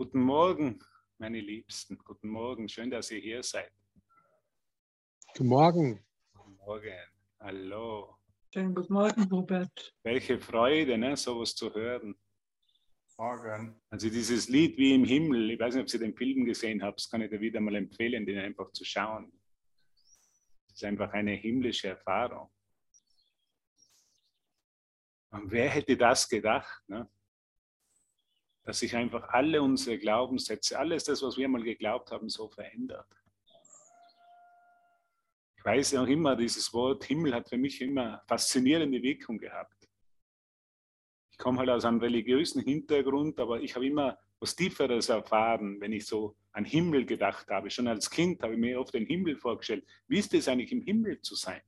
Guten Morgen, meine Liebsten. Guten Morgen. Schön, dass ihr hier seid. Guten Morgen. Guten Morgen. Hallo. Schönen guten Morgen, Robert. Welche Freude, ne, sowas zu hören. Morgen. Also dieses Lied wie im Himmel, ich weiß nicht, ob ihr den Film gesehen habt, das kann ich dir wieder mal empfehlen, den einfach zu schauen. Das ist einfach eine himmlische Erfahrung. Und wer hätte das gedacht, ne? Dass sich einfach alle unsere Glaubenssätze, alles das, was wir mal geglaubt haben, so verändert. Ich weiß noch immer, dieses Wort Himmel hat für mich immer faszinierende Wirkung gehabt. Ich komme halt aus einem religiösen Hintergrund, aber ich habe immer was Tieferes erfahren, wenn ich so an Himmel gedacht habe. Schon als Kind habe ich mir oft den Himmel vorgestellt. Wie ist es eigentlich, im Himmel zu sein?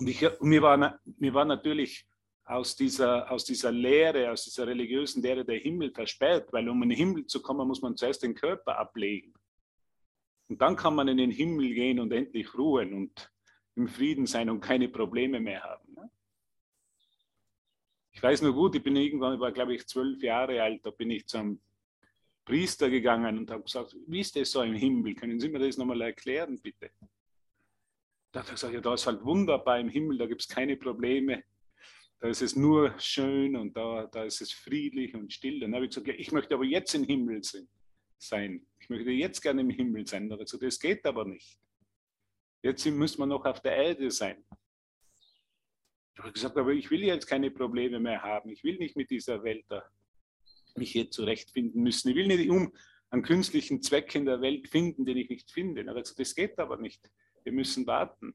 Und, ich, und mir, war, mir war natürlich aus dieser, aus dieser Lehre, aus dieser religiösen Lehre der Himmel versperrt, weil um in den Himmel zu kommen, muss man zuerst den Körper ablegen. Und dann kann man in den Himmel gehen und endlich ruhen und im Frieden sein und keine Probleme mehr haben. Ne? Ich weiß nur gut, ich bin irgendwann, ich war glaube ich zwölf Jahre alt, da bin ich zum Priester gegangen und habe gesagt, wie ist das so im Himmel? Können Sie mir das nochmal erklären, bitte? Da hat er gesagt, ja, da ist halt wunderbar im Himmel, da gibt es keine Probleme. Da ist es nur schön und da, da ist es friedlich und still. Dann habe ich gesagt, ja, ich möchte aber jetzt im Himmel sein. Ich möchte jetzt gerne im Himmel sein. Da habe ich gesagt, das geht aber nicht. Jetzt müssen wir noch auf der Erde sein. Ich habe gesagt, aber ich will jetzt keine Probleme mehr haben. Ich will nicht mit dieser Welt da mich hier zurechtfinden müssen. Ich will nicht um einen künstlichen Zweck in der Welt finden, den ich nicht finde. Aber das geht aber nicht. Wir müssen warten.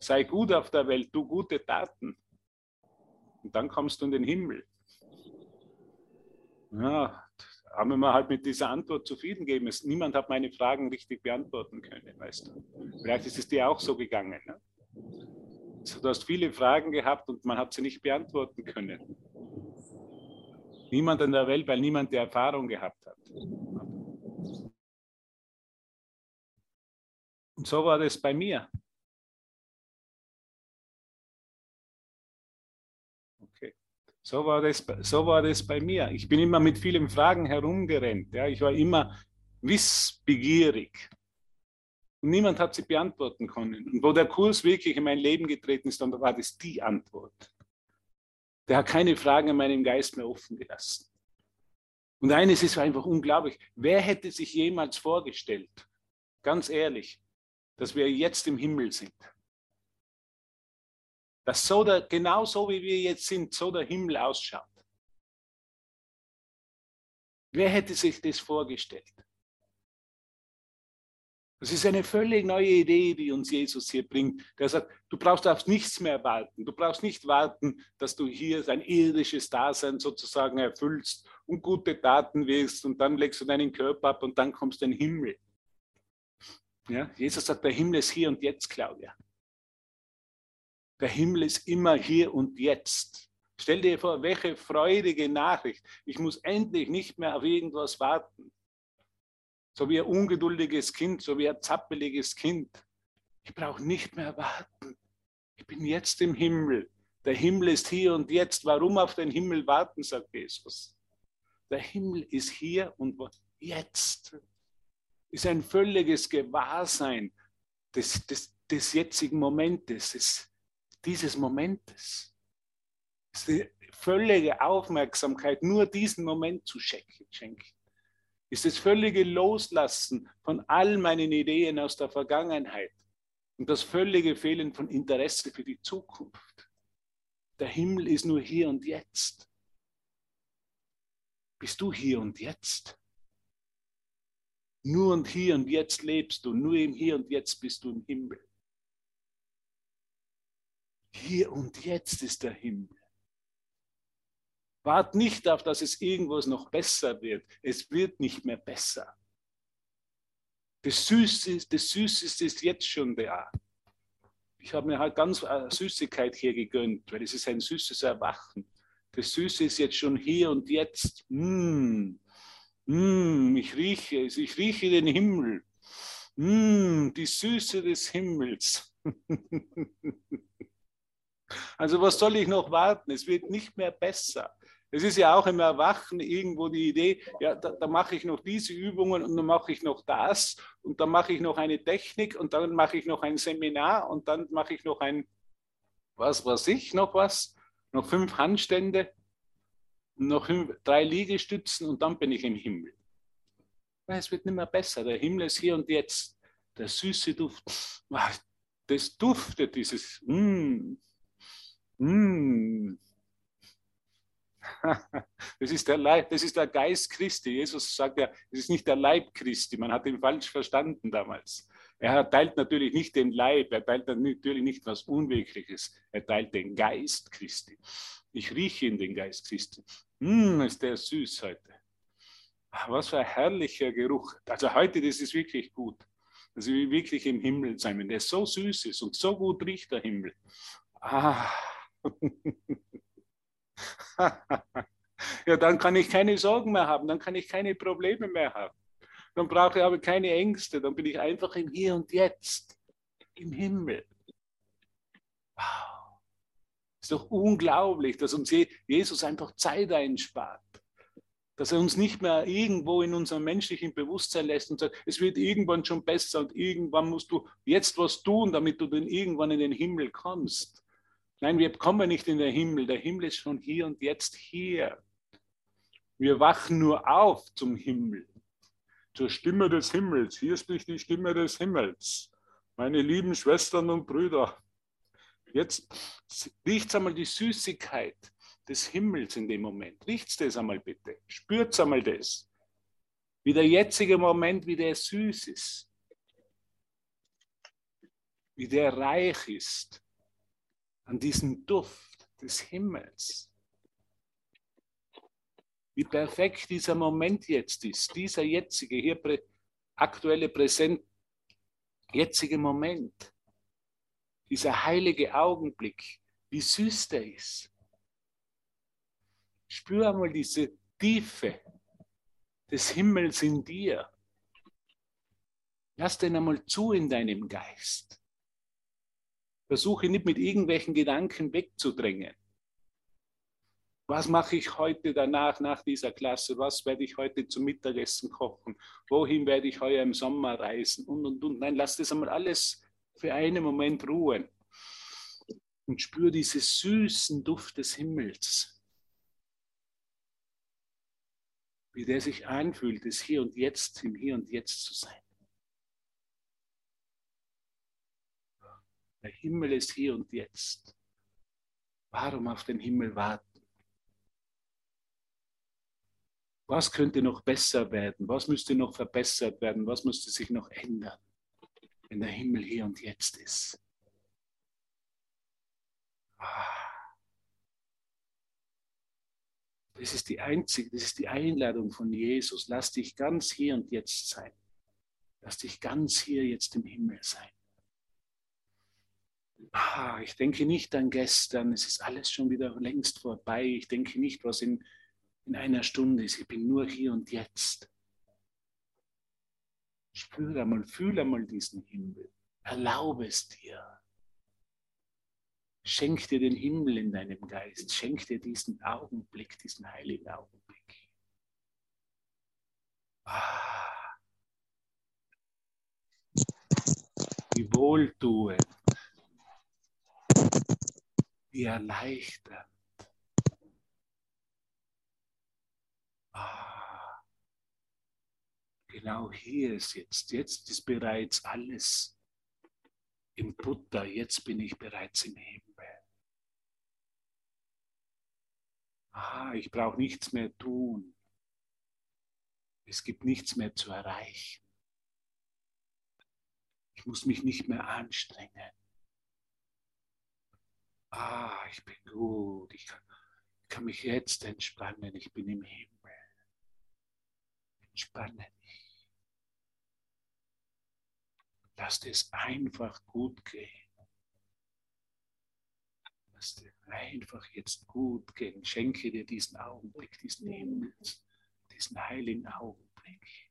Sei gut auf der Welt, tu gute Taten. Und dann kommst du in den Himmel. Ja, haben wir mal halt mit dieser Antwort zufrieden gegeben. Niemand hat meine Fragen richtig beantworten können, weißt du. Vielleicht ist es dir auch so gegangen. Ne? Du hast viele Fragen gehabt und man hat sie nicht beantworten können. Niemand in der Welt, weil niemand die Erfahrung gehabt hat. Und so war das bei mir. So war, das, so war das bei mir. Ich bin immer mit vielen Fragen herumgerannt. Ja. Ich war immer wissbegierig. Und niemand hat sie beantworten können. Und wo der Kurs wirklich in mein Leben getreten ist, dann war das die Antwort. Der hat keine Fragen in meinem Geist mehr offen gelassen. Und eines ist einfach unglaublich. Wer hätte sich jemals vorgestellt, ganz ehrlich, dass wir jetzt im Himmel sind? Dass so der, genau so wie wir jetzt sind, so der Himmel ausschaut. Wer hätte sich das vorgestellt? Das ist eine völlig neue Idee, die uns Jesus hier bringt. Der sagt, du brauchst auf nichts mehr warten. Du brauchst nicht warten, dass du hier dein irdisches Dasein sozusagen erfüllst und gute Taten wirst und dann legst du deinen Körper ab und dann kommst du in den Himmel. Ja, Jesus sagt, der Himmel ist hier und jetzt, Claudia. Der Himmel ist immer hier und jetzt. Stell dir vor, welche freudige Nachricht. Ich muss endlich nicht mehr auf irgendwas warten so wie ein ungeduldiges Kind, so wie ein zappeliges Kind. Ich brauche nicht mehr warten. Ich bin jetzt im Himmel. Der Himmel ist hier und jetzt. Warum auf den Himmel warten, sagt Jesus. Der Himmel ist hier und jetzt. Ist ein völliges Gewahrsein des, des, des jetzigen Momentes, des, dieses Momentes. ist die völlige Aufmerksamkeit, nur diesen Moment zu schenken ist das völlige Loslassen von all meinen Ideen aus der Vergangenheit und das völlige Fehlen von Interesse für die Zukunft. Der Himmel ist nur hier und jetzt. Bist du hier und jetzt? Nur und hier und jetzt lebst du, nur im Hier und Jetzt bist du im Himmel. Hier und jetzt ist der Himmel. Wart nicht auf, dass es irgendwas noch besser wird. Es wird nicht mehr besser. Das Süße, das Süßeste ist jetzt schon da. Ich habe mir halt ganz äh, Süßigkeit hier gegönnt, weil es ist ein süßes Erwachen. Das Süße ist jetzt schon hier und jetzt. Mmh. Mmh, ich rieche es, ich rieche den Himmel. Mmh, die Süße des Himmels. also was soll ich noch warten? Es wird nicht mehr besser. Es ist ja auch im Erwachen irgendwo die Idee, ja, da, da mache ich noch diese Übungen und dann mache ich noch das und dann mache ich noch eine Technik und dann mache ich noch ein Seminar und dann mache ich noch ein, was weiß ich, noch was, noch fünf Handstände, noch fünf, drei Liegestützen und dann bin ich im Himmel. Es wird nicht mehr besser. Der Himmel ist hier und jetzt. Der süße Duft. Das duftet, dieses. Mm, mm. Das ist, der Leib, das ist der Geist Christi. Jesus sagt ja, es ist nicht der Leib Christi. Man hat ihn falsch verstanden damals. Er teilt natürlich nicht den Leib, er teilt natürlich nicht was Unwirkliches. Er teilt den Geist Christi. Ich rieche in den Geist Christi. Hm, ist der süß heute. Was für ein herrlicher Geruch. Also heute, das ist wirklich gut. Also wie wirklich im Himmel sein, wenn der so süß ist und so gut riecht, der Himmel. Ah. ja, dann kann ich keine Sorgen mehr haben, dann kann ich keine Probleme mehr haben. Dann brauche ich aber keine Ängste, dann bin ich einfach im Hier und Jetzt, im Himmel. Wow. Ist doch unglaublich, dass uns Jesus einfach Zeit einspart. Dass er uns nicht mehr irgendwo in unserem menschlichen Bewusstsein lässt und sagt, es wird irgendwann schon besser und irgendwann musst du jetzt was tun, damit du dann irgendwann in den Himmel kommst. Nein, wir kommen nicht in den Himmel. Der Himmel ist schon hier und jetzt hier. Wir wachen nur auf zum Himmel, zur Stimme des Himmels. Hier spricht die Stimme des Himmels. Meine lieben Schwestern und Brüder, jetzt riecht einmal die Süßigkeit des Himmels in dem Moment. Riecht das einmal bitte. Spürt einmal das. Wie der jetzige Moment, wie der süß ist. Wie der reich ist an diesem Duft des Himmels. Wie perfekt dieser Moment jetzt ist, dieser jetzige, hier prä aktuelle Präsent, jetzige Moment, dieser heilige Augenblick, wie süß der ist. Spür einmal diese Tiefe des Himmels in dir. Lass den einmal zu in deinem Geist. Versuche nicht mit irgendwelchen Gedanken wegzudrängen. Was mache ich heute danach, nach dieser Klasse? Was werde ich heute zum Mittagessen kochen? Wohin werde ich heuer im Sommer reisen? Und, und, und. Nein, lass das einmal alles für einen Moment ruhen. Und spür diesen süßen Duft des Himmels. Wie der sich anfühlt, es hier und jetzt, im Hier und Jetzt zu sein. Der Himmel ist hier und jetzt. Warum auf den Himmel warten? Was könnte noch besser werden? Was müsste noch verbessert werden? Was müsste sich noch ändern, wenn der Himmel hier und jetzt ist? Ah. Das ist die einzige, das ist die Einladung von Jesus. Lass dich ganz hier und jetzt sein. Lass dich ganz hier jetzt im Himmel sein ich denke nicht an gestern, es ist alles schon wieder längst vorbei, ich denke nicht, was in, in einer Stunde ist, ich bin nur hier und jetzt. Spüre einmal, fühle einmal diesen Himmel, erlaube es dir. Schenk dir den Himmel in deinem Geist, schenk dir diesen Augenblick, diesen heiligen Augenblick. Ah. Wie wohltuend wie erleichternd. Ah, genau hier ist jetzt, jetzt ist bereits alles im Butter, jetzt bin ich bereits im Himmel. Ah, ich brauche nichts mehr tun. Es gibt nichts mehr zu erreichen. Ich muss mich nicht mehr anstrengen ah, ich bin gut, ich kann, ich kann mich jetzt entspannen, ich bin im Himmel. Entspanne dich. Lass es einfach gut gehen. Lass dir einfach jetzt gut gehen. Schenke dir diesen Augenblick, diesen Himmels, diesen heiligen Augenblick.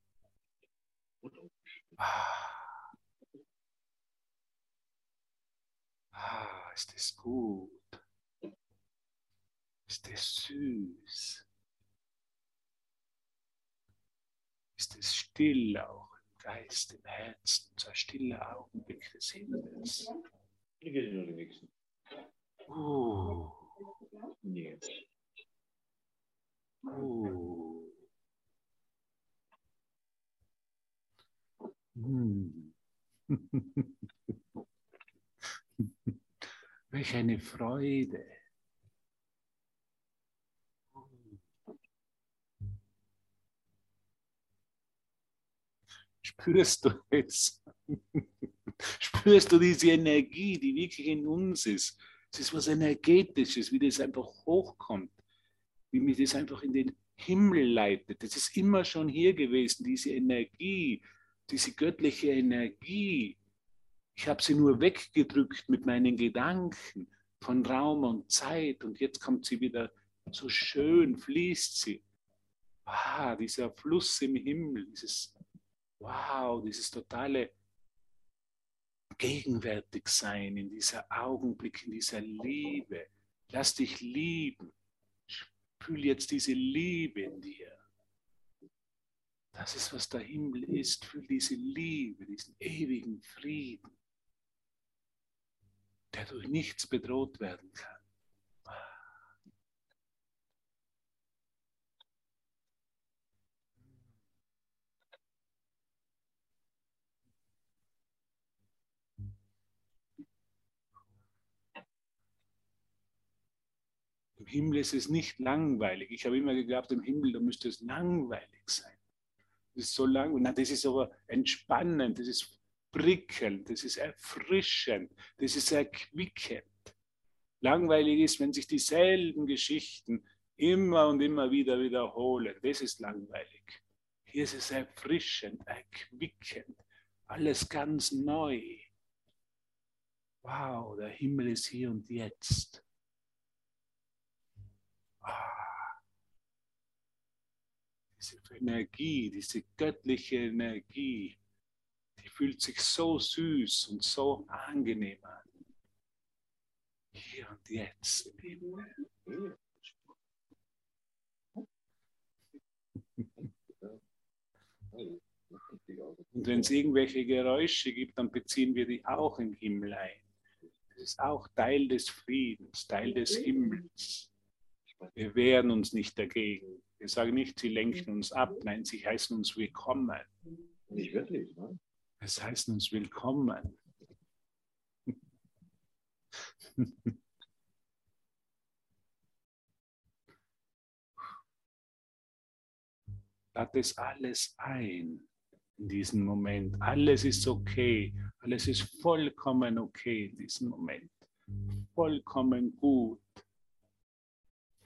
Ah. Ah, ist es gut. Ist es süß? Ist es still auch im Geist, im Herzen, ein stiller Augenblick des Himmels? Ich gehe noch den. Uh, Nee. uh. Hm. Welch eine Freude. Spürst du es? Spürst du diese Energie, die wirklich in uns ist? Es ist was Energetisches, wie das einfach hochkommt, wie mich das einfach in den Himmel leitet. Das ist immer schon hier gewesen, diese Energie, diese göttliche Energie. Ich habe sie nur weggedrückt mit meinen Gedanken von Raum und Zeit und jetzt kommt sie wieder so schön, fließt sie. Wow, dieser Fluss im Himmel, dieses Wow, dieses totale Gegenwärtigsein in dieser Augenblick, in dieser Liebe. Lass dich lieben. Fühl jetzt diese Liebe in dir. Das ist, was der Himmel ist. Fühl diese Liebe, diesen ewigen Frieden, der durch nichts bedroht werden kann. Im Himmel ist es nicht langweilig. Ich habe immer geglaubt, im Himmel, da müsste es langweilig sein. Das ist so lang. Nein, das ist aber entspannend, das ist prickelnd, das ist erfrischend, das ist erquickend. Langweilig ist, wenn sich dieselben Geschichten immer und immer wieder wiederholen. Das ist langweilig. Hier ist es erfrischend, erquickend, alles ganz neu. Wow, der Himmel ist hier und jetzt. Ah. Diese Energie, diese göttliche Energie, fühlt sich so süß und so angenehm an. Hier und jetzt. Und wenn es irgendwelche Geräusche gibt, dann beziehen wir die auch im Himmel ein. Das ist auch Teil des Friedens, Teil des Himmels. Wir wehren uns nicht dagegen. Wir sagen nicht, sie lenken uns ab. Nein, sie heißen uns willkommen. Nicht wirklich, ne? Es heißt uns willkommen. Lad es alles ein in diesem Moment. Alles ist okay. Alles ist vollkommen okay in diesem Moment. Vollkommen gut.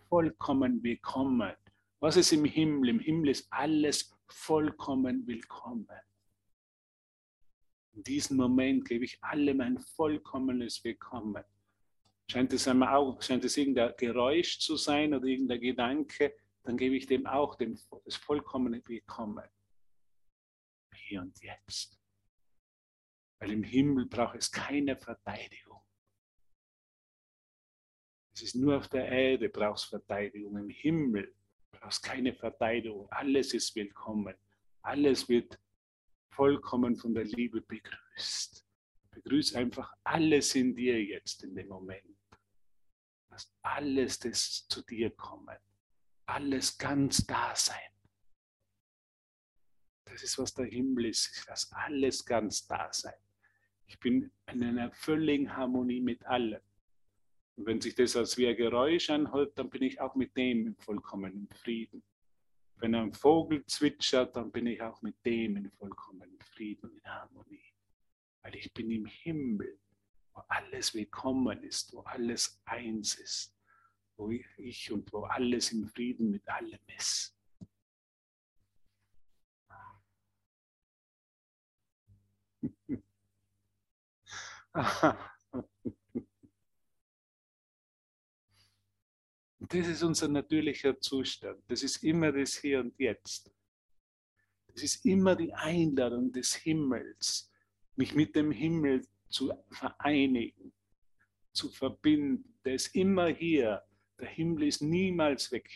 Vollkommen willkommen. Was ist im Himmel? Im Himmel ist alles vollkommen willkommen. In diesem Moment gebe ich allem ein vollkommenes Willkommen. Scheint es einmal auch, scheint es irgendein Geräusch zu sein oder irgendein Gedanke, dann gebe ich dem auch dem, das vollkommene Willkommen. Hier und jetzt. Weil im Himmel braucht es keine Verteidigung. Es ist nur auf der Erde brauchst Verteidigung. Im Himmel brauchst keine Verteidigung. Alles ist willkommen. Alles wird vollkommen von der Liebe begrüßt. Begrüß einfach alles in dir jetzt in dem Moment. Lass alles das zu dir kommen. Alles ganz da sein. Das ist, was der Himmel ist. Ich lasse alles ganz da sein. Ich bin in einer völligen Harmonie mit allem. Und wenn sich das als wie ein Geräusch anhört, dann bin ich auch mit dem im vollkommenen Frieden. Wenn ein Vogel zwitschert, dann bin ich auch mit dem in vollkommenen Frieden und in Harmonie. Weil ich bin im Himmel, wo alles willkommen ist, wo alles eins ist, wo ich und wo alles im Frieden mit allem ist. Das ist unser natürlicher Zustand. Das ist immer das Hier und Jetzt. Das ist immer die Einladung des Himmels, mich mit dem Himmel zu vereinigen, zu verbinden. Der ist immer hier. Der Himmel ist niemals weg.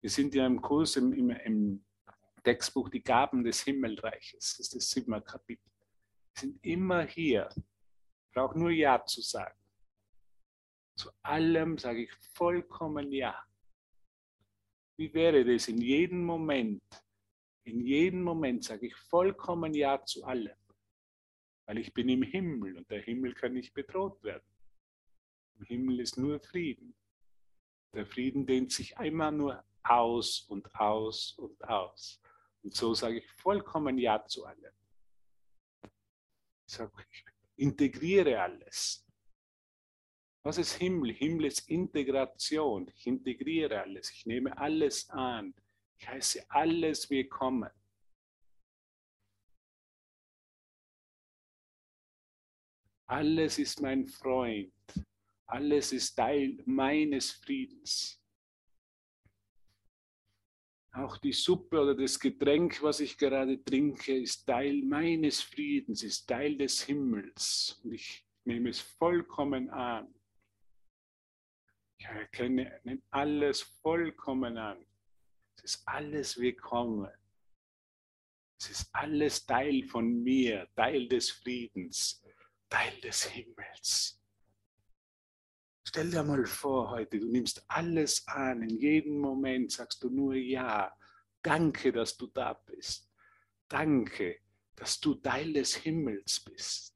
Wir sind ja im Kurs im, im, im Textbuch Die Gaben des Himmelreiches. Das ist das siebte Kapitel. Wir sind immer hier. Ich brauche nur Ja zu sagen. Zu allem sage ich vollkommen Ja. Wie wäre das in jedem Moment? In jedem Moment sage ich vollkommen Ja zu allem. Weil ich bin im Himmel und der Himmel kann nicht bedroht werden. Im Himmel ist nur Frieden. Der Frieden dehnt sich einmal nur aus und aus und aus. Und so sage ich vollkommen Ja zu allem. Ich sage, ich integriere alles. Was ist Himmel? Himmel ist Integration. Ich integriere alles. Ich nehme alles an. Ich heiße alles willkommen. Alles ist mein Freund. Alles ist Teil meines Friedens. Auch die Suppe oder das Getränk, was ich gerade trinke, ist Teil meines Friedens, ist Teil des Himmels. Und ich nehme es vollkommen an. Erkenne alles vollkommen an. Es ist alles willkommen. Es ist alles Teil von mir, Teil des Friedens, Teil des Himmels. Stell dir mal vor heute, du nimmst alles an, in jedem Moment sagst du nur Ja. Danke, dass du da bist. Danke, dass du Teil des Himmels bist.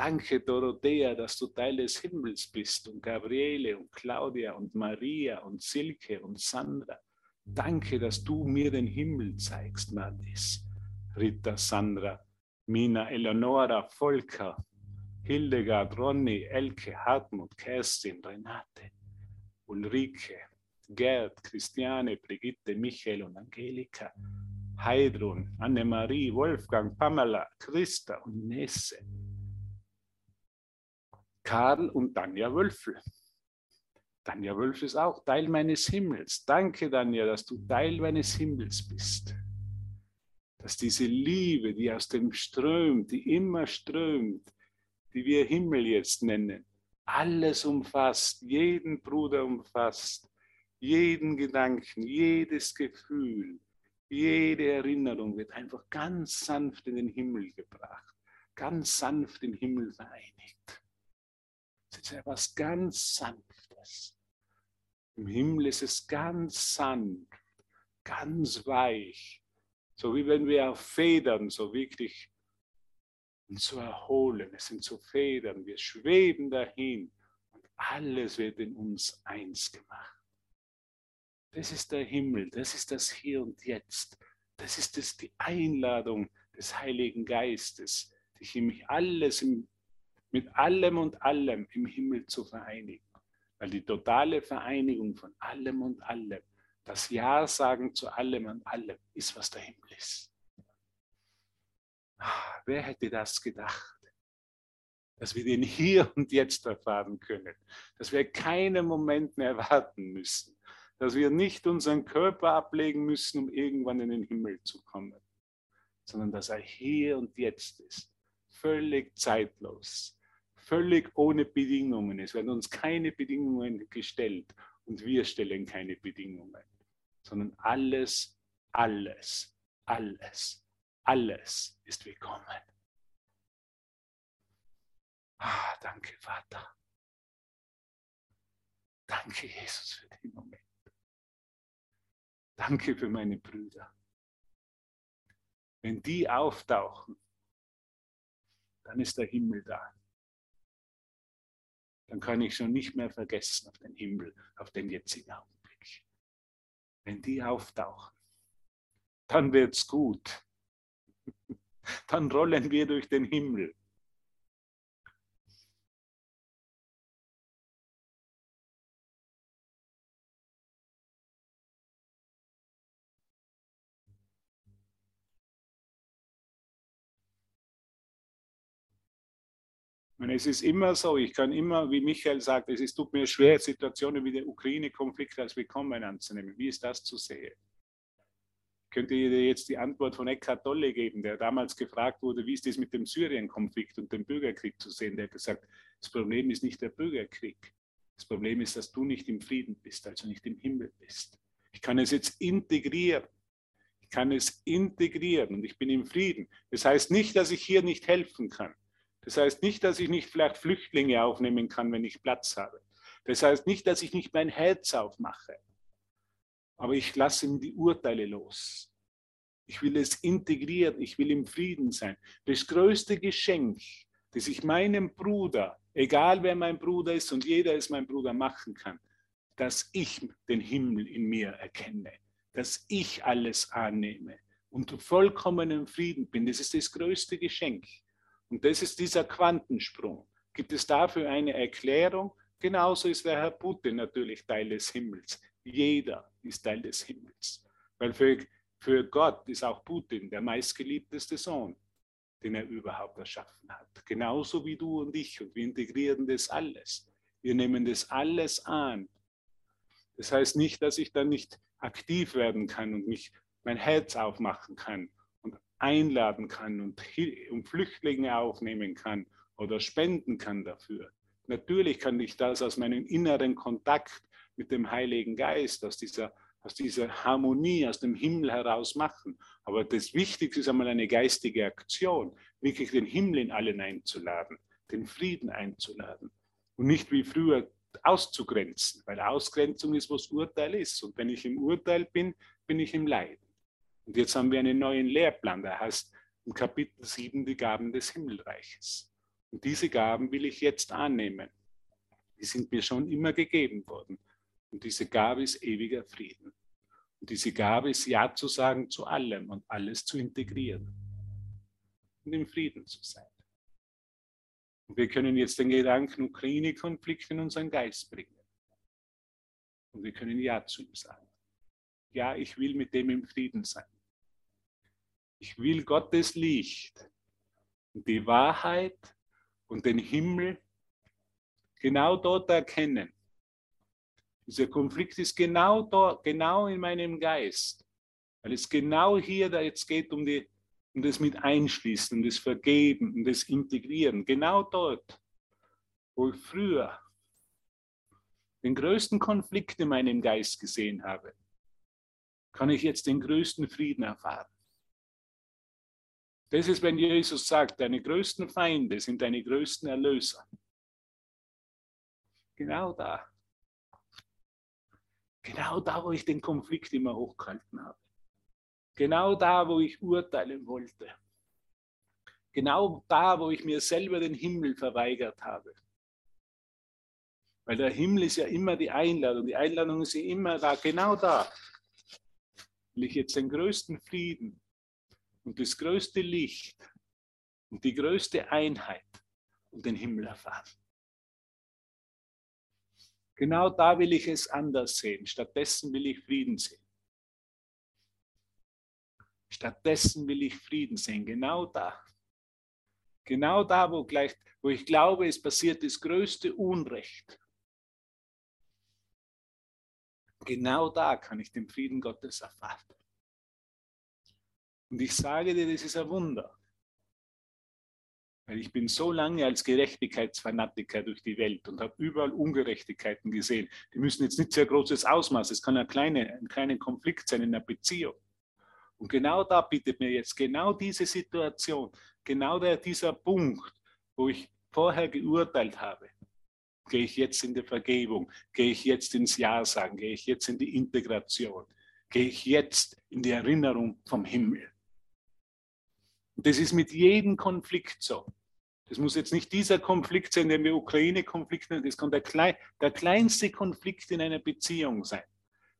Danke, Dorothea, dass du Teil des Himmels bist und Gabriele und Claudia und Maria und Silke und Sandra. Danke, dass du mir den Himmel zeigst, Matis. Rita, Sandra, Mina, Eleonora, Volker, Hildegard, Ronny, Elke, Hartmut, Kerstin, Renate, Ulrike, Gerd, Christiane, Brigitte, Michael und Angelika, Heidrun, Annemarie, Wolfgang, Pamela, Christa und Nesse, Karl und Tanja Wölfel. Tanja Wölfel ist auch Teil meines Himmels. Danke, Tanja, dass du Teil meines Himmels bist. Dass diese Liebe, die aus dem strömt, die immer strömt, die wir Himmel jetzt nennen, alles umfasst, jeden Bruder umfasst, jeden Gedanken, jedes Gefühl, jede Erinnerung wird einfach ganz sanft in den Himmel gebracht, ganz sanft im Himmel vereinigt. Es ist etwas ganz Sanftes. Im Himmel ist es ganz sanft, ganz weich, so wie wenn wir auf Federn so wirklich uns so erholen. Es sind so Federn, wir schweben dahin und alles wird in uns eins gemacht. Das ist der Himmel, das ist das Hier und Jetzt. Das ist das, die Einladung des Heiligen Geistes, dich in alles im, mit allem und allem im Himmel zu vereinigen. Weil die totale Vereinigung von allem und allem, das Ja sagen zu allem und allem, ist, was der Himmel ist. Ah, wer hätte das gedacht? Dass wir den Hier und Jetzt erfahren können. Dass wir keinen Moment mehr warten müssen dass wir nicht unseren Körper ablegen müssen, um irgendwann in den Himmel zu kommen, sondern dass er hier und jetzt ist, völlig zeitlos, völlig ohne Bedingungen. Es werden uns keine Bedingungen gestellt und wir stellen keine Bedingungen, sondern alles, alles, alles, alles ist willkommen. Ah, danke, Vater. Danke, Jesus, für den Moment. Danke für meine Brüder. Wenn die auftauchen, dann ist der Himmel da. Dann kann ich schon nicht mehr vergessen auf den Himmel, auf den jetzigen Augenblick. Wenn die auftauchen, dann wird's gut. Dann rollen wir durch den Himmel. Und es ist immer so, ich kann immer, wie Michael sagt, es ist, tut mir schwer, Situationen wie der Ukraine-Konflikt als willkommen anzunehmen. Wie ist das zu sehen? Könnte ihr jetzt die Antwort von Eckhard Tolle geben, der damals gefragt wurde, wie ist es mit dem Syrien-Konflikt und dem Bürgerkrieg zu sehen? Der hat gesagt, das Problem ist nicht der Bürgerkrieg, Das Problem ist, dass du nicht im Frieden bist, also nicht im Himmel bist. Ich kann es jetzt integrieren. Ich kann es integrieren und ich bin im Frieden. Das heißt nicht, dass ich hier nicht helfen kann. Das heißt nicht, dass ich nicht vielleicht Flüchtlinge aufnehmen kann, wenn ich Platz habe. Das heißt nicht, dass ich nicht mein Herz aufmache. Aber ich lasse ihm die Urteile los. Ich will es integrieren. Ich will im Frieden sein. Das größte Geschenk, das ich meinem Bruder, egal wer mein Bruder ist und jeder ist mein Bruder, machen kann, dass ich den Himmel in mir erkenne, dass ich alles annehme und vollkommenen Frieden bin. Das ist das größte Geschenk. Und das ist dieser Quantensprung. Gibt es dafür eine Erklärung? Genauso ist der Herr Putin natürlich Teil des Himmels. Jeder ist Teil des Himmels. Weil für, für Gott ist auch Putin der meistgeliebteste Sohn, den er überhaupt erschaffen hat. Genauso wie du und ich. Und wir integrieren das alles. Wir nehmen das alles an. Das heißt nicht, dass ich dann nicht aktiv werden kann und mich mein Herz aufmachen kann einladen kann und, und Flüchtlinge aufnehmen kann oder spenden kann dafür. Natürlich kann ich das aus meinem inneren Kontakt mit dem Heiligen Geist, aus dieser, aus dieser Harmonie, aus dem Himmel heraus machen. Aber das Wichtigste ist einmal eine geistige Aktion, wirklich den Himmel in allen einzuladen, den Frieden einzuladen und nicht wie früher auszugrenzen, weil Ausgrenzung ist, was Urteil ist. Und wenn ich im Urteil bin, bin ich im Leid. Und jetzt haben wir einen neuen Lehrplan, der heißt im Kapitel 7 die Gaben des Himmelreiches. Und diese Gaben will ich jetzt annehmen. Die sind mir schon immer gegeben worden. Und diese Gabe ist ewiger Frieden. Und diese Gabe ist Ja zu sagen zu allem und alles zu integrieren und im Frieden zu sein. Und wir können jetzt den Gedanken Ukraine-Konflikt in unseren Geist bringen. Und wir können Ja zu ihm sagen. Ja, ich will mit dem im Frieden sein. Ich will Gottes Licht und die Wahrheit und den Himmel genau dort erkennen. Dieser Konflikt ist genau dort, genau in meinem Geist, weil es genau hier da jetzt geht um, die, um das mit Einschließen, um das Vergeben, um das Integrieren. Genau dort, wo ich früher den größten Konflikt in meinem Geist gesehen habe, kann ich jetzt den größten Frieden erfahren. Das ist, wenn Jesus sagt, deine größten Feinde sind deine größten Erlöser. Genau da. Genau da, wo ich den Konflikt immer hochgehalten habe. Genau da, wo ich urteilen wollte. Genau da, wo ich mir selber den Himmel verweigert habe. Weil der Himmel ist ja immer die Einladung. Die Einladung ist ja immer da. Genau da will ich jetzt den größten Frieden und das größte Licht und die größte Einheit und den Himmel erfahren. Genau da will ich es anders sehen. Stattdessen will ich Frieden sehen. Stattdessen will ich Frieden sehen. Genau da. Genau da, wo, gleich, wo ich glaube, es passiert das größte Unrecht. Genau da kann ich den Frieden Gottes erfahren. Und ich sage dir, das ist ein Wunder. Weil ich bin so lange als Gerechtigkeitsfanatiker durch die Welt und habe überall Ungerechtigkeiten gesehen. Die müssen jetzt nicht sehr großes Ausmaß, es kann ein kleiner, ein kleiner Konflikt sein in einer Beziehung. Und genau da bietet mir jetzt genau diese Situation, genau der, dieser Punkt, wo ich vorher geurteilt habe, gehe ich jetzt in die Vergebung, gehe ich jetzt ins Ja sagen, gehe ich jetzt in die Integration, gehe ich jetzt in die Erinnerung vom Himmel. Und das ist mit jedem Konflikt so. Das muss jetzt nicht dieser Konflikt sein, den wir Ukraine-Konflikt nennen. Das kann der, klein, der kleinste Konflikt in einer Beziehung sein.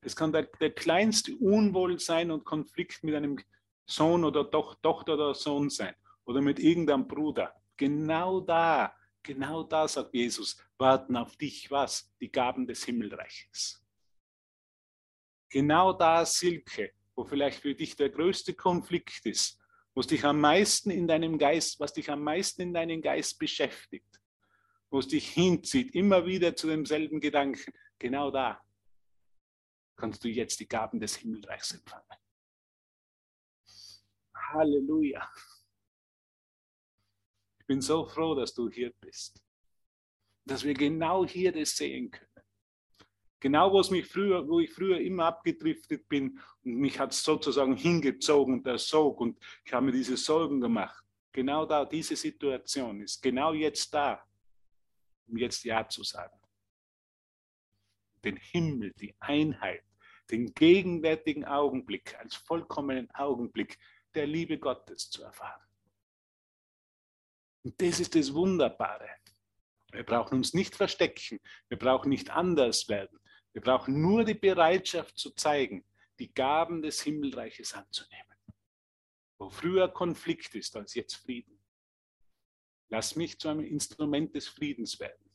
Das kann der, der kleinste Unwohlsein und Konflikt mit einem Sohn oder Doch, Tochter oder Sohn sein. Oder mit irgendeinem Bruder. Genau da, genau da, sagt Jesus, warten auf dich was? Die Gaben des Himmelreiches. Genau da, Silke, wo vielleicht für dich der größte Konflikt ist, was dich am meisten in deinem Geist, was dich am meisten in deinem Geist beschäftigt, was dich hinzieht, immer wieder zu demselben Gedanken, genau da kannst du jetzt die Gaben des Himmelreichs empfangen. Halleluja. Ich bin so froh, dass du hier bist, dass wir genau hier das sehen können. Genau, wo, es mich früher, wo ich früher immer abgedriftet bin und mich hat es sozusagen hingezogen der Sog und ich habe mir diese Sorgen gemacht. Genau da, diese Situation ist genau jetzt da, um jetzt Ja zu sagen. Den Himmel, die Einheit, den gegenwärtigen Augenblick als vollkommenen Augenblick der Liebe Gottes zu erfahren. Und das ist das Wunderbare. Wir brauchen uns nicht verstecken, wir brauchen nicht anders werden, wir brauchen nur die Bereitschaft zu zeigen, die Gaben des Himmelreiches anzunehmen. Wo früher Konflikt ist, als jetzt Frieden. Lass mich zu einem Instrument des Friedens werden.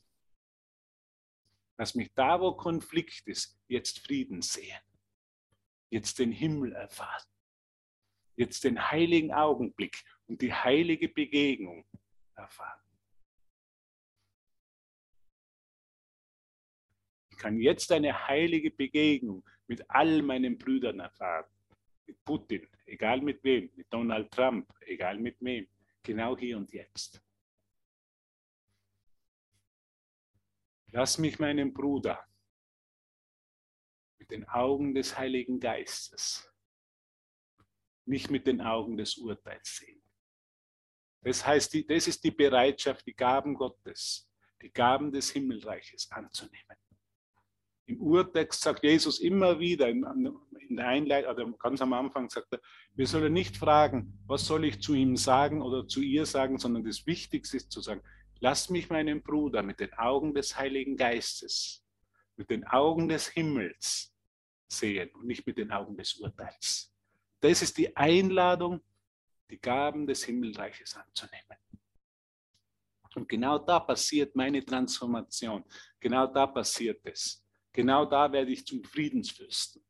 Lass mich da, wo Konflikt ist, jetzt Frieden sehen. Jetzt den Himmel erfahren. Jetzt den heiligen Augenblick und die heilige Begegnung erfahren. Kann jetzt eine heilige Begegnung mit all meinen Brüdern erfahren. Mit Putin, egal mit wem, mit Donald Trump, egal mit wem. Genau hier und jetzt. Lass mich meinen Bruder mit den Augen des Heiligen Geistes, nicht mit den Augen des Urteils sehen. Das heißt, das ist die Bereitschaft, die Gaben Gottes, die Gaben des Himmelreiches anzunehmen. Im Urtext sagt Jesus immer wieder, in der Einleitung, oder ganz am Anfang sagt er, wir sollen nicht fragen, was soll ich zu ihm sagen oder zu ihr sagen, sondern das Wichtigste ist zu sagen, lass mich meinen Bruder mit den Augen des Heiligen Geistes, mit den Augen des Himmels sehen und nicht mit den Augen des Urteils. Das ist die Einladung, die Gaben des Himmelreiches anzunehmen. Und genau da passiert meine Transformation. Genau da passiert es. Genau da werde ich zum Friedensfürsten,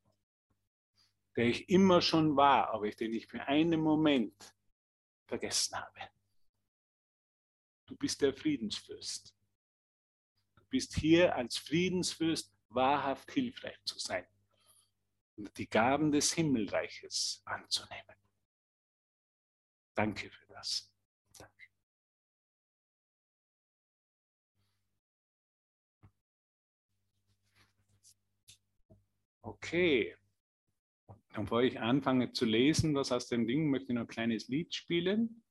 der ich immer schon war, aber den ich für einen Moment vergessen habe. Du bist der Friedensfürst. Du bist hier als Friedensfürst wahrhaft hilfreich zu sein und die Gaben des Himmelreiches anzunehmen. Danke für das. Okay. Und bevor ich anfange zu lesen, was aus dem Ding, möchte ich noch ein kleines Lied spielen.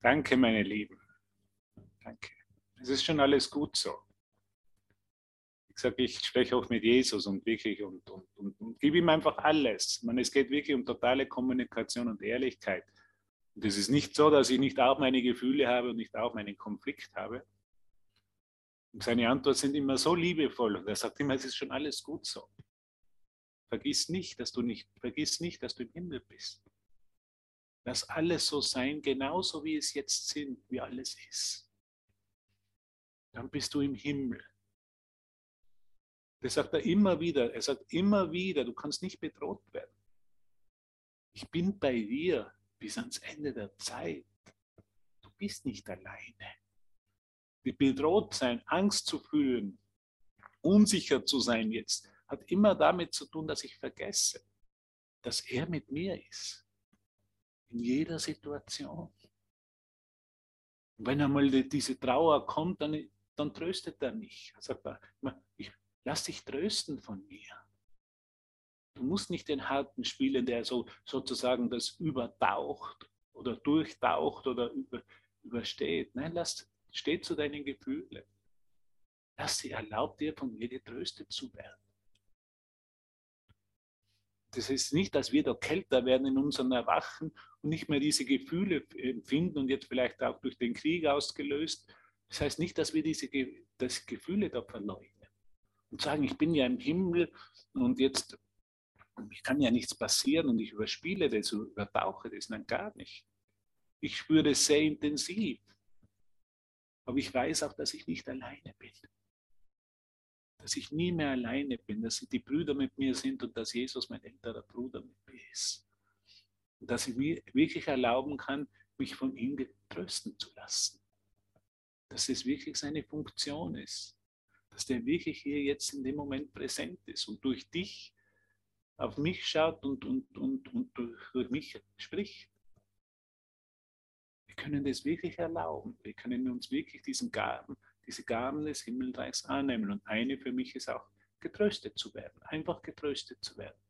Danke, meine Lieben. Danke. Es ist schon alles gut so. Ich sage, ich spreche auch mit Jesus und wirklich und, und, und, und gebe ihm einfach alles. Man, es geht wirklich um totale Kommunikation und Ehrlichkeit. Und es ist nicht so, dass ich nicht auch meine Gefühle habe und nicht auch meinen Konflikt habe. Und seine Antworten sind immer so liebevoll und er sagt immer, es ist schon alles gut so. Vergiss nicht, dass du nicht, vergiss nicht, dass du im Himmel bist. Lass alles so sein, genauso wie es jetzt sind, wie alles ist. Dann bist du im Himmel. Das sagt er immer wieder. Er sagt immer wieder, du kannst nicht bedroht werden. Ich bin bei dir bis ans Ende der Zeit. Du bist nicht alleine bedroht sein, Angst zu fühlen, unsicher zu sein jetzt, hat immer damit zu tun, dass ich vergesse, dass er mit mir ist. In jeder Situation. Und wenn einmal diese Trauer kommt, dann, dann tröstet er mich. Er sagt, ich lass dich trösten von mir. Du musst nicht den harten spielen, der so sozusagen das übertaucht oder durchtaucht oder über, übersteht. Nein, lass, Steh zu deinen Gefühlen. Lass sie, erlaub dir von mir getröstet zu werden. Das ist nicht, dass wir da kälter werden in unserem Erwachen und nicht mehr diese Gefühle empfinden und jetzt vielleicht auch durch den Krieg ausgelöst. Das heißt nicht, dass wir diese das Gefühle da verleugnen und sagen, ich bin ja im Himmel und jetzt ich kann ja nichts passieren und ich überspiele das, übertauche das. Nein, gar nicht. Ich spüre es sehr intensiv. Aber ich weiß auch, dass ich nicht alleine bin. Dass ich nie mehr alleine bin, dass die Brüder mit mir sind und dass Jesus mein älterer Bruder mit mir ist. Und dass ich mir wirklich erlauben kann, mich von ihm trösten zu lassen. Dass es wirklich seine Funktion ist. Dass der wirklich hier jetzt in dem Moment präsent ist und durch dich auf mich schaut und, und, und, und durch, durch mich spricht. Wir können das wirklich erlauben. Wir können uns wirklich diesen Gaben, diese Gaben des Himmelreichs annehmen. Und eine für mich ist auch, getröstet zu werden, einfach getröstet zu werden.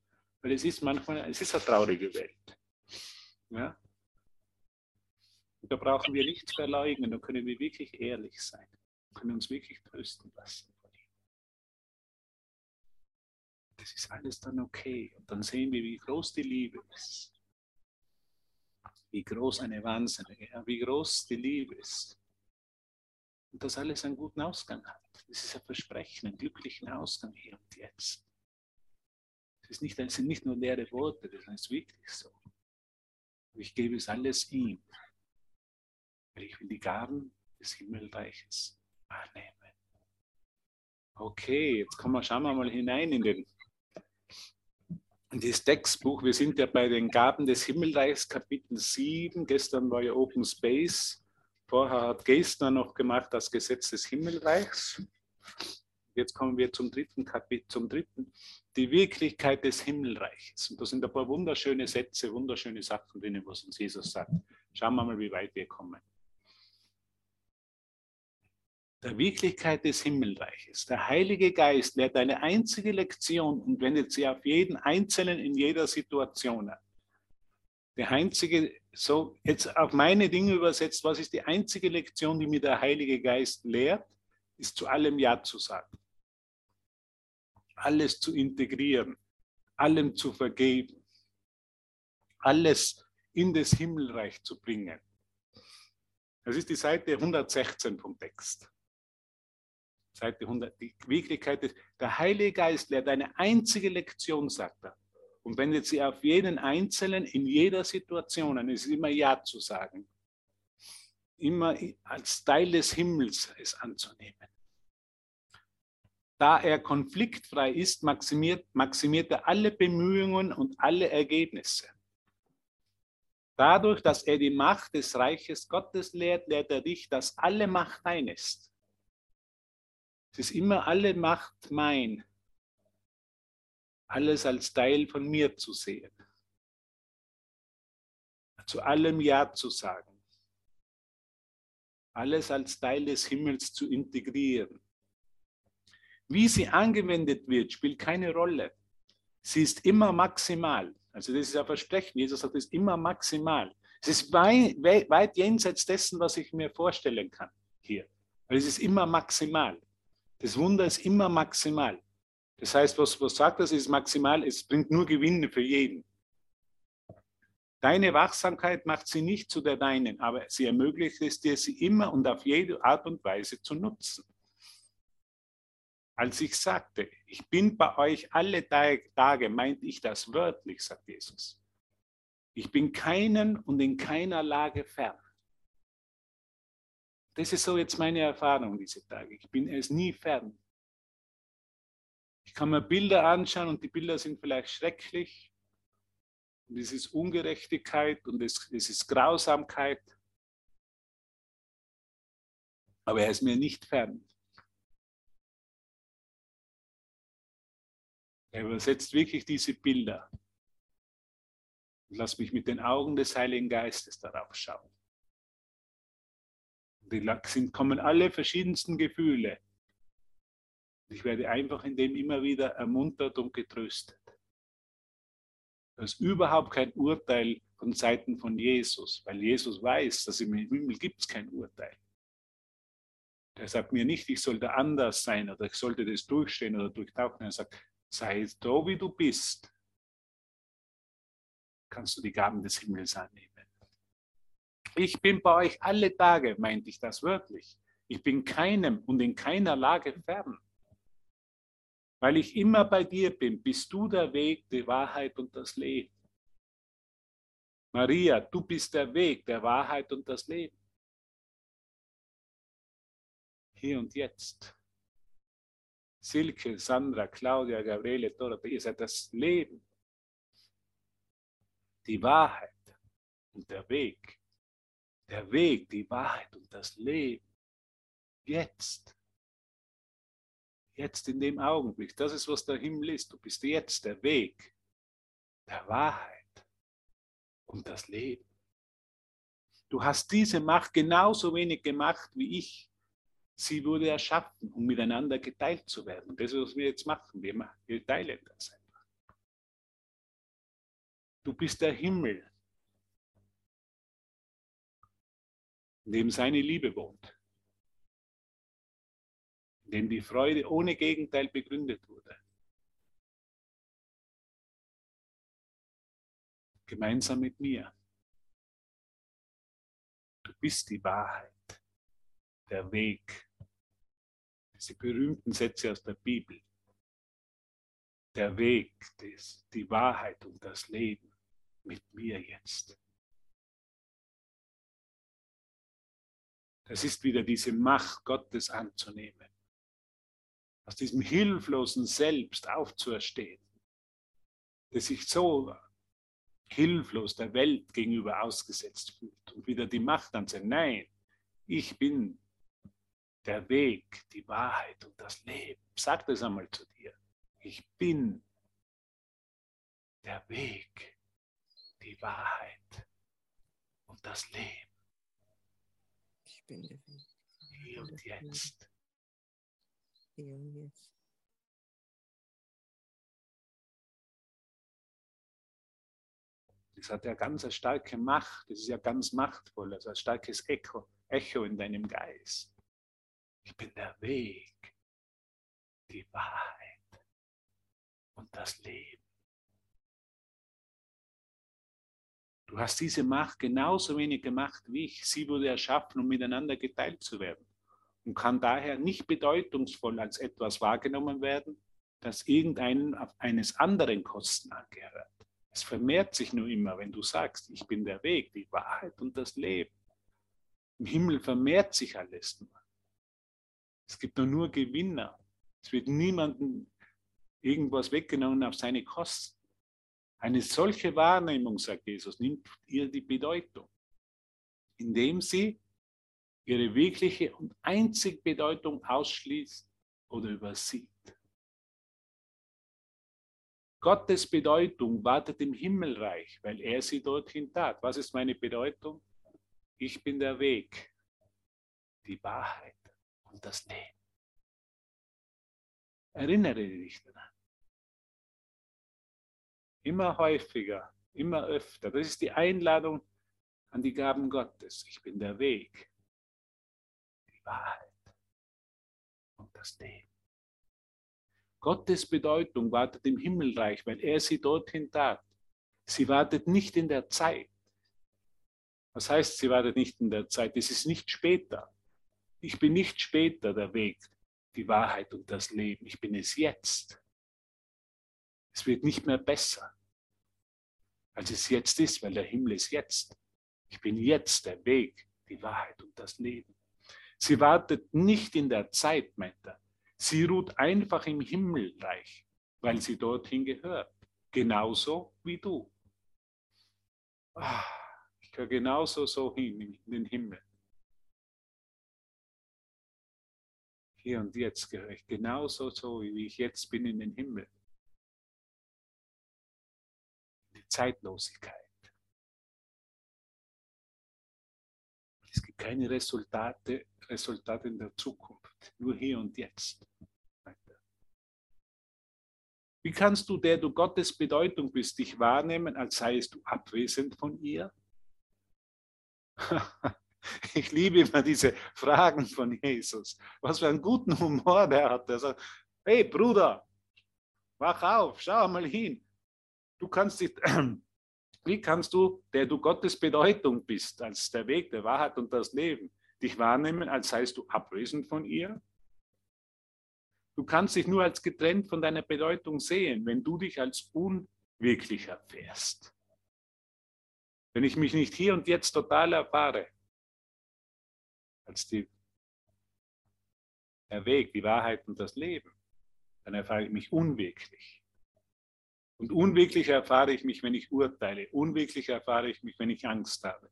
Weil es ist manchmal, es ist eine traurige Welt. Ja? Da brauchen wir nichts verleugnen, da können wir wirklich ehrlich sein, können uns wirklich trösten lassen. Das ist alles dann okay. Und dann sehen wir, wie groß die Liebe ist. Wie groß eine Wahnsinnige, wie groß die Liebe ist. Und dass alles einen guten Ausgang hat. Das ist ein Versprechen, einen glücklichen Ausgang hier und jetzt. Es, nicht, es sind nicht nur leere Worte, das ist wirklich so. Ich gebe es alles ihm, weil ich will die Gaben des Himmelreiches annehmen. Okay, jetzt kommen wir, schauen wir mal hinein in, den, das Textbuch. Wir sind ja bei den Gaben des Himmelreichs, Kapitel 7. Gestern war ja Open Space. Vorher hat Geistner noch gemacht das Gesetz des Himmelreichs. Jetzt kommen wir zum dritten Kapitel, zum dritten, die Wirklichkeit des Himmelreiches. Und da sind ein paar wunderschöne Sätze, wunderschöne Sachen drin, was uns Jesus sagt. Schauen wir mal, wie weit wir kommen. Der Wirklichkeit des Himmelreiches. Der Heilige Geist lehrt eine einzige Lektion und wendet sie auf jeden Einzelnen in jeder Situation an. Der einzige, so jetzt auf meine Dinge übersetzt, was ist die einzige Lektion, die mir der Heilige Geist lehrt, ist zu allem Ja zu sagen alles zu integrieren, allem zu vergeben, alles in das Himmelreich zu bringen. Das ist die Seite 116 vom Text. Seite 100. Die Wirklichkeit ist, der Heilige Geist lehrt eine einzige Lektion, sagt er. Und wendet sie auf jeden Einzelnen in jeder Situation an. Es ist immer Ja zu sagen. Immer als Teil des Himmels es anzunehmen. Da er konfliktfrei ist, maximiert, maximiert er alle Bemühungen und alle Ergebnisse. Dadurch, dass er die Macht des Reiches Gottes lehrt, lehrt er dich, dass alle Macht dein ist. Es ist immer alle Macht mein. Alles als Teil von mir zu sehen. Zu allem Ja zu sagen. Alles als Teil des Himmels zu integrieren. Wie sie angewendet wird, spielt keine Rolle. Sie ist immer maximal. Also das ist ein Versprechen. Jesus sagt, es ist immer maximal. Es ist weit, weit, jenseits dessen, was ich mir vorstellen kann hier. Weil es ist immer maximal. Das Wunder ist immer maximal. Das heißt, was, was sagt das? Ist maximal. Es bringt nur Gewinne für jeden. Deine Wachsamkeit macht sie nicht zu der deinen, aber sie ermöglicht es dir, sie immer und auf jede Art und Weise zu nutzen als ich sagte, ich bin bei euch alle Tage, meint ich das wörtlich, sagt Jesus. Ich bin keinen und in keiner Lage fern. Das ist so jetzt meine Erfahrung diese Tage. Ich bin es nie fern. Ich kann mir Bilder anschauen und die Bilder sind vielleicht schrecklich. Und es ist Ungerechtigkeit und es, es ist Grausamkeit. Aber er ist mir nicht fern. Er übersetzt wirklich diese Bilder. Und lass mich mit den Augen des Heiligen Geistes darauf schauen. Sind, kommen alle verschiedensten Gefühle. Ich werde einfach in dem immer wieder ermuntert und getröstet. Das ist überhaupt kein Urteil von Seiten von Jesus, weil Jesus weiß, dass im Himmel gibt es kein Urteil. Der sagt mir nicht, ich sollte anders sein oder ich sollte das durchstehen oder durchtauchen. Er sagt, sei so wie du bist, kannst du die Gaben des Himmels annehmen. Ich bin bei euch alle Tage, meinte ich das wörtlich. Ich bin keinem und in keiner Lage fern. Weil ich immer bei dir bin, bist du der Weg, die Wahrheit und das Leben. Maria, du bist der Weg, der Wahrheit und das Leben. Hier und jetzt. Silke, Sandra, Claudia, Gabriele, Dorothee, ihr seid das Leben, die Wahrheit und der Weg. Der Weg, die Wahrheit und das Leben. Jetzt. Jetzt in dem Augenblick. Das ist, was der Himmel ist. Du bist jetzt der Weg der Wahrheit und das Leben. Du hast diese Macht genauso wenig gemacht wie ich Sie wurde erschaffen, um miteinander geteilt zu werden. Das ist, was wir jetzt machen. Wir, machen, wir teilen das einfach. Du bist der Himmel, in dem seine Liebe wohnt, in dem die Freude ohne Gegenteil begründet wurde. Gemeinsam mit mir. Du bist die Wahrheit, der Weg. Diese berühmten Sätze aus der Bibel. Der Weg, das, die Wahrheit und das Leben mit mir jetzt. Das ist wieder diese Macht Gottes anzunehmen. Aus diesem hilflosen Selbst aufzuerstehen, das sich so hilflos der Welt gegenüber ausgesetzt fühlt und wieder die Macht anzunehmen. Nein, ich bin der Weg, die Wahrheit und das Leben. Sag das einmal zu dir. Ich bin der Weg, die Wahrheit und das Leben. Ich bin der Weg. Hier und jetzt. Hier und jetzt. Das hat ja ganz eine starke Macht. Das ist ja ganz machtvoll. Also ein starkes Echo, Echo in deinem Geist. Ich bin der Weg, die Wahrheit und das Leben. Du hast diese Macht genauso wenig gemacht wie ich. Sie wurde erschaffen, um miteinander geteilt zu werden und kann daher nicht bedeutungsvoll als etwas wahrgenommen werden, das irgendeinen auf eines anderen Kosten angehört. Es vermehrt sich nur immer, wenn du sagst, ich bin der Weg, die Wahrheit und das Leben. Im Himmel vermehrt sich alles nur. Es gibt nur, nur Gewinner. Es wird niemandem irgendwas weggenommen auf seine Kosten. Eine solche Wahrnehmung, sagt Jesus, nimmt ihr die Bedeutung, indem sie ihre wirkliche und einzige Bedeutung ausschließt oder übersieht. Gottes Bedeutung wartet im Himmelreich, weil er sie dorthin tat. Was ist meine Bedeutung? Ich bin der Weg, die Wahrheit und das Leben. Erinnere dich daran. Immer häufiger, immer öfter. Das ist die Einladung an die Gaben Gottes. Ich bin der Weg, die Wahrheit und das Leben. Gottes Bedeutung wartet im Himmelreich, weil er sie dorthin tat. Sie wartet nicht in der Zeit. Was heißt, sie wartet nicht in der Zeit? Es ist nicht später. Ich bin nicht später der Weg, die Wahrheit und das Leben. Ich bin es jetzt. Es wird nicht mehr besser, als es jetzt ist, weil der Himmel ist jetzt. Ich bin jetzt der Weg, die Wahrheit und das Leben. Sie wartet nicht in der Zeit, meint er. Sie ruht einfach im Himmelreich, weil sie dorthin gehört. Genauso wie du. Ah, ich gehöre genauso so hin in den Himmel. Hier und jetzt gehöre ich genauso so, wie ich jetzt bin in den Himmel. Zeitlosigkeit. Es gibt keine Resultate, Resultate in der Zukunft, nur hier und jetzt. Wie kannst du, der du Gottes Bedeutung bist, dich wahrnehmen, als seiest du abwesend von ihr? ich liebe immer diese Fragen von Jesus. Was für einen guten Humor der hat. Er sagt, hey Bruder, wach auf, schau mal hin. Du kannst dich, wie kannst du, der du Gottes Bedeutung bist, als der Weg, der Wahrheit und das Leben, dich wahrnehmen, als seist du abwesend von ihr? Du kannst dich nur als getrennt von deiner Bedeutung sehen, wenn du dich als unwirklich erfährst. Wenn ich mich nicht hier und jetzt total erfahre, als die, der Weg, die Wahrheit und das Leben, dann erfahre ich mich unwirklich. Und unwirklich erfahre ich mich, wenn ich urteile. Unwirklich erfahre ich mich, wenn ich Angst habe.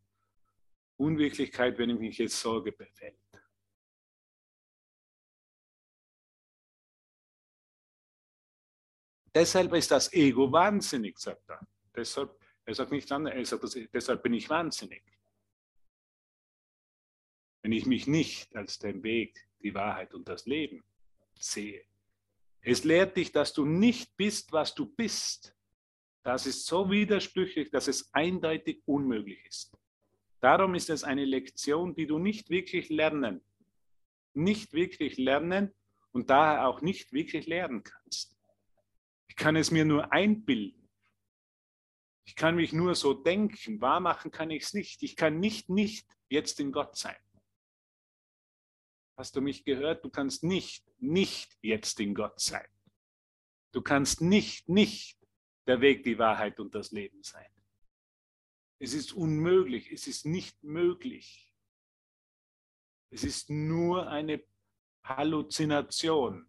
Unwirklichkeit, wenn mich jetzt Sorge befällt. Deshalb ist das Ego wahnsinnig, sagt er. Deshalb, er sagt nicht anders, er sagt, deshalb bin ich wahnsinnig. wenn ich mich nicht als den Weg, die Wahrheit und das Leben sehe. Es lehrt dich, dass du nicht bist, was du bist. Das ist so widersprüchlich, dass es eindeutig unmöglich ist. Darum ist es eine Lektion, die du nicht wirklich lernen, nicht wirklich lernen und daher auch nicht wirklich lernen kannst. Ich kann es mir nur einbilden. Ich kann mich nur so denken. Wahr machen kann ich es nicht. Ich kann nicht nicht jetzt in Gott sein. Hast du mich gehört? Du kannst nicht nicht jetzt in Gott sein. Du kannst nicht nicht der Weg, die Wahrheit und das Leben sein. Es ist unmöglich, es ist nicht möglich. Es ist nur eine Halluzination.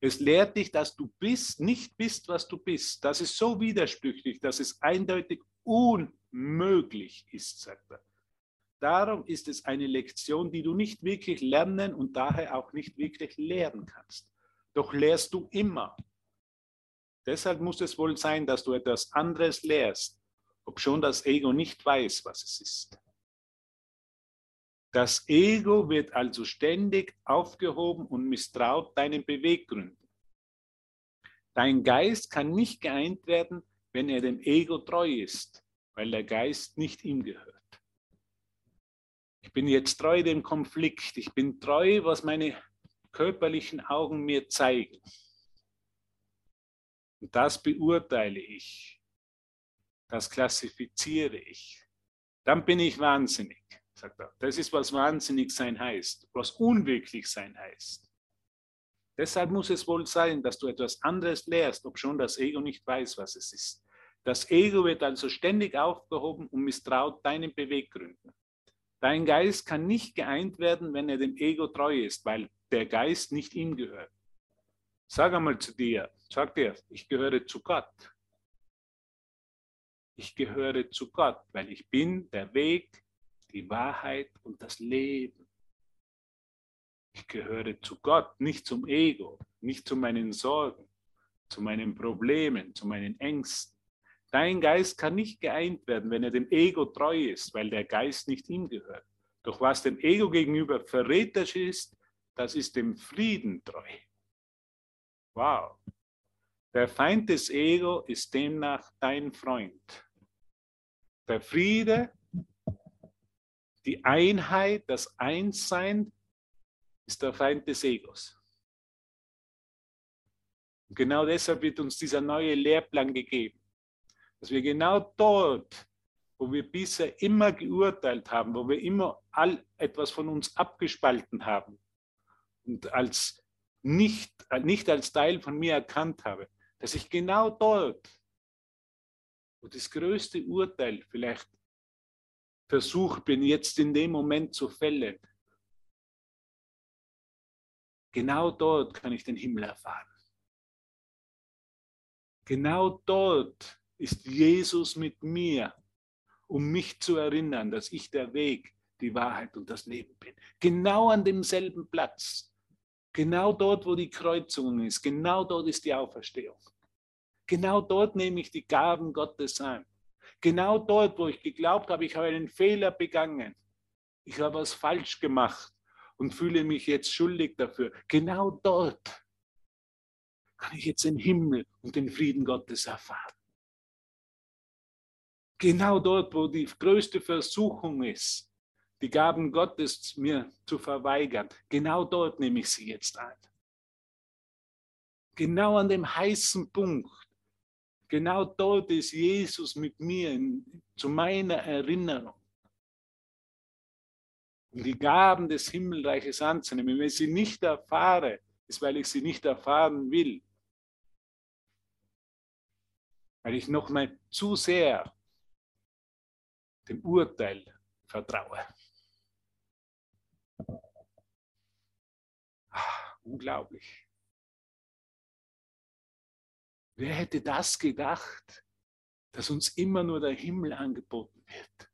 Es lehrt dich, dass du bist, nicht bist, was du bist. Das ist so widersprüchlich, dass es eindeutig unmöglich ist, sagt er. Darum ist es eine Lektion, die du nicht wirklich lernen und daher auch nicht wirklich lehren kannst. Doch lehrst du immer. Deshalb muss es wohl sein, dass du etwas anderes lehrst, obschon das Ego nicht weiß, was es ist. Das Ego wird also ständig aufgehoben und misstraut deinen Beweggründen. Dein Geist kann nicht geeint werden, wenn er dem Ego treu ist, weil der Geist nicht ihm gehört. Ich bin jetzt treu dem Konflikt. Ich bin treu, was meine körperlichen Augen mir zeigen. Und das beurteile ich. Das klassifiziere ich. Dann bin ich wahnsinnig, sagt er. Das ist, was wahnsinnig sein heißt, was unwirklich sein heißt. Deshalb muss es wohl sein, dass du etwas anderes lehrst, obschon das Ego nicht weiß, was es ist. Das Ego wird also ständig aufgehoben und misstraut deinen Beweggründen. Dein Geist kann nicht geeint werden, wenn er dem Ego treu ist, weil der Geist nicht ihm gehört. Sag einmal zu dir, sag dir, ich gehöre zu Gott. Ich gehöre zu Gott, weil ich bin der Weg, die Wahrheit und das Leben. Ich gehöre zu Gott, nicht zum Ego, nicht zu meinen Sorgen, zu meinen Problemen, zu meinen Ängsten. Dein Geist kann nicht geeint werden, wenn er dem Ego treu ist, weil der Geist nicht ihm gehört. Doch was dem Ego gegenüber verräterisch ist, das ist dem Frieden treu. Wow. Der Feind des Ego ist demnach dein Freund. Der Friede, die Einheit, das Einssein ist der Feind des Egos. Und genau deshalb wird uns dieser neue Lehrplan gegeben, dass wir genau dort, wo wir bisher immer geurteilt haben, wo wir immer all etwas von uns abgespalten haben und als nicht, nicht als Teil von mir erkannt habe, dass ich genau dort, wo das größte Urteil vielleicht versucht bin, jetzt in dem Moment zu fällen, genau dort kann ich den Himmel erfahren. Genau dort ist Jesus mit mir, um mich zu erinnern, dass ich der Weg, die Wahrheit und das Leben bin. Genau an demselben Platz. Genau dort, wo die Kreuzung ist, genau dort ist die Auferstehung. Genau dort nehme ich die Gaben Gottes an. Genau dort, wo ich geglaubt habe, ich habe einen Fehler begangen. Ich habe was falsch gemacht und fühle mich jetzt schuldig dafür. Genau dort kann ich jetzt den Himmel und den Frieden Gottes erfahren. Genau dort, wo die größte Versuchung ist, die Gaben Gottes mir zu verweigern. Genau dort nehme ich sie jetzt an. Genau an dem heißen Punkt. Genau dort ist Jesus mit mir in, zu meiner Erinnerung. Um die Gaben des Himmelreiches anzunehmen. Wenn ich sie nicht erfahre, ist, weil ich sie nicht erfahren will. Weil ich noch mal zu sehr dem Urteil vertraue. Unglaublich. Wer hätte das gedacht, dass uns immer nur der Himmel angeboten wird?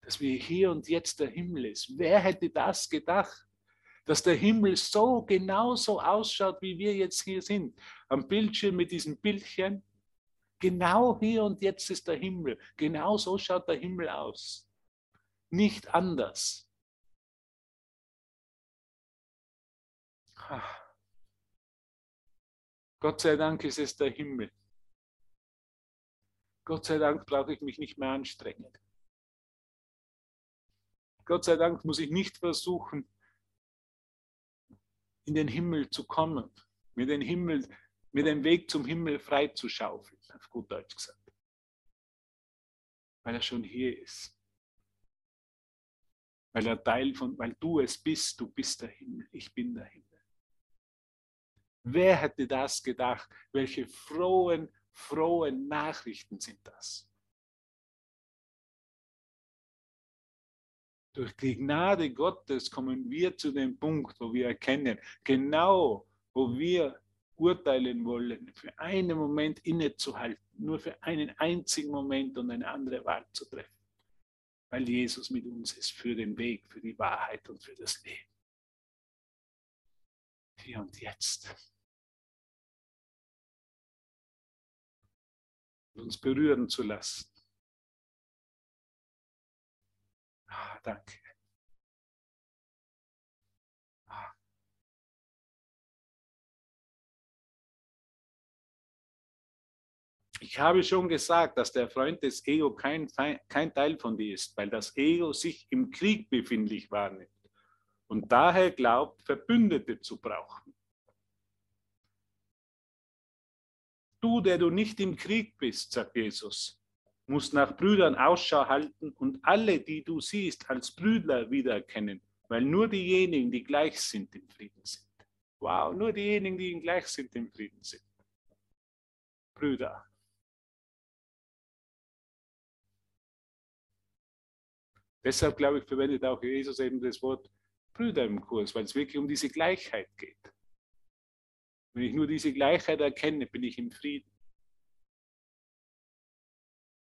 Dass wir hier und jetzt der Himmel ist. Wer hätte das gedacht? Dass der Himmel so genauso ausschaut, wie wir jetzt hier sind. Am Bildschirm mit diesem Bildchen. Genau hier und jetzt ist der Himmel. Genau so schaut der Himmel aus. Nicht anders. Gott sei Dank ist es der Himmel. Gott sei Dank brauche ich mich nicht mehr anstrengen. Gott sei Dank muss ich nicht versuchen, in den Himmel zu kommen, mir den Himmel, mir den Weg zum Himmel freizuschaufeln, auf gut Deutsch gesagt. Weil er schon hier ist. Weil er Teil von, weil du es bist, du bist der Himmel, ich bin der Himmel. Wer hätte das gedacht? Welche frohen, frohen Nachrichten sind das? Durch die Gnade Gottes kommen wir zu dem Punkt, wo wir erkennen, genau wo wir urteilen wollen, für einen Moment innezuhalten, nur für einen einzigen Moment und eine andere Wahl zu treffen. Weil Jesus mit uns ist für den Weg, für die Wahrheit und für das Leben. Hier und jetzt. uns berühren zu lassen. Ah, danke. Ich habe schon gesagt, dass der Freund des Ego kein, kein Teil von dir ist, weil das Ego sich im Krieg befindlich wahrnimmt und daher glaubt, Verbündete zu brauchen. Du, der du nicht im Krieg bist, sagt Jesus, musst nach Brüdern Ausschau halten und alle, die du siehst, als Brüder wiedererkennen, weil nur diejenigen, die gleich sind, im Frieden sind. Wow, nur diejenigen, die gleich sind, im Frieden sind. Brüder. Deshalb glaube ich, verwendet auch Jesus eben das Wort Brüder im Kurs, weil es wirklich um diese Gleichheit geht. Wenn ich nur diese Gleichheit erkenne, bin ich im Frieden.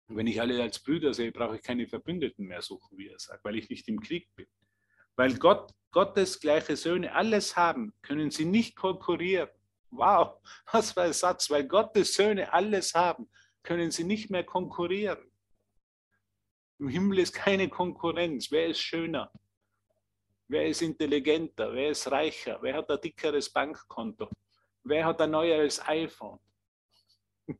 Und wenn ich alle als Brüder sehe, brauche ich keine Verbündeten mehr suchen, wie er sagt, weil ich nicht im Krieg bin. Weil Gott, Gottes gleiche Söhne alles haben, können sie nicht konkurrieren. Wow, was für ein Satz. Weil Gottes Söhne alles haben, können sie nicht mehr konkurrieren. Im Himmel ist keine Konkurrenz. Wer ist schöner? Wer ist intelligenter? Wer ist reicher? Wer hat ein dickeres Bankkonto? Wer hat ein neueres iPhone?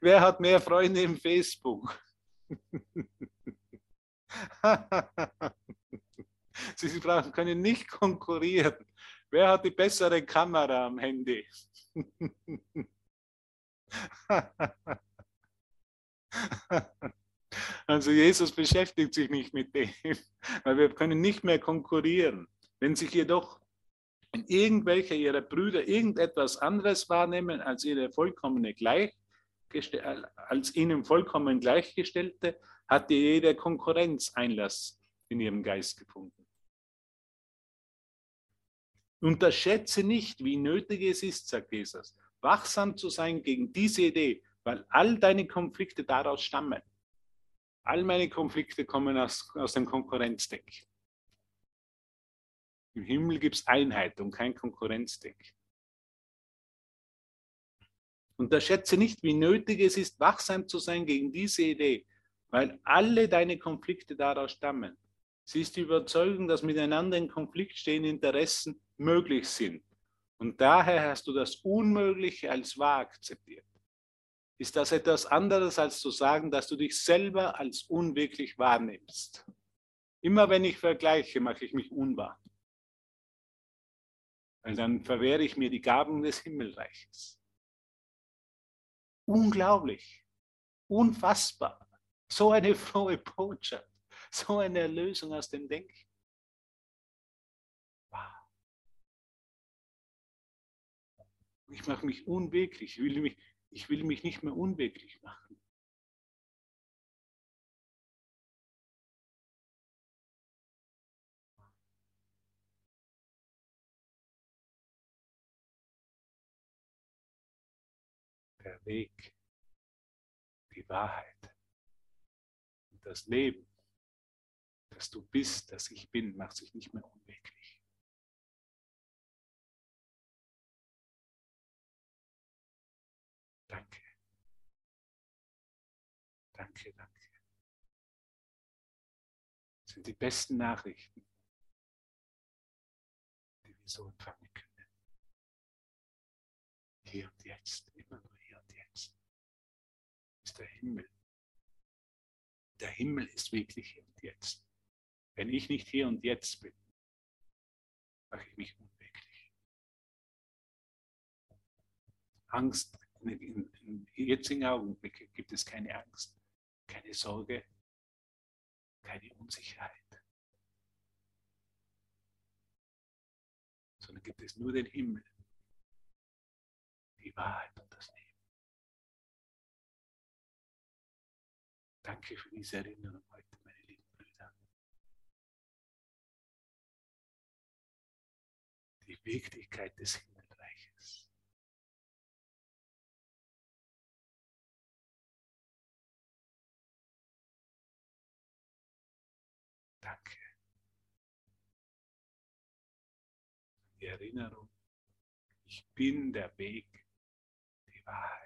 Wer hat mehr Freunde im Facebook? Sie brauchen, können nicht konkurrieren. Wer hat die bessere Kamera am Handy? Also Jesus beschäftigt sich nicht mit dem, weil wir können nicht mehr konkurrieren. Wenn sich jedoch irgendwelche ihrer Brüder irgendetwas anderes wahrnehmen als ihre vollkommene als ihnen vollkommen gleichgestellte, hat jede Konkurrenz Einlass in ihrem Geist gefunden. Unterschätze nicht, wie nötig es ist, sagt Jesus, wachsam zu sein gegen diese Idee, weil all deine Konflikte daraus stammen. All meine Konflikte kommen aus, aus dem Konkurrenzdenken. Im Himmel gibt es Einheit und kein Konkurrenzdenken. Unterschätze nicht, wie nötig es ist, wachsam zu sein gegen diese Idee, weil alle deine Konflikte daraus stammen. Sie ist die Überzeugung, dass miteinander in Konflikt stehende Interessen möglich sind. Und daher hast du das Unmögliche als wahr akzeptiert. Ist das etwas anderes, als zu sagen, dass du dich selber als unwirklich wahrnimmst? Immer wenn ich vergleiche, mache ich mich unwahr weil dann verwehre ich mir die Gaben des Himmelreiches. Unglaublich, unfassbar, so eine frohe Botschaft, so eine Erlösung aus dem Denken. Ich mache mich unwirklich, ich will mich, ich will mich nicht mehr unwirklich machen. der Weg, die Wahrheit und das Leben, dass du bist, dass ich bin, macht sich nicht mehr unwirklich. Danke. Danke. Das sind die besten Nachrichten, die wir so empfangen können. Hier und jetzt, immer nur hier und jetzt, ist der Himmel. Der Himmel ist wirklich hier und jetzt. Wenn ich nicht hier und jetzt bin, mache ich mich unwirklich. Angst, in, in jetzigen Augenblicken gibt es keine Angst, keine Sorge, keine Unsicherheit, sondern gibt es nur den Himmel, die Wahrheit und das Leben. Danke für diese Erinnerung heute, meine lieben Brüder. Die Wirklichkeit des Himmelreiches. Erinnerung, ich bin der Weg, die Wahrheit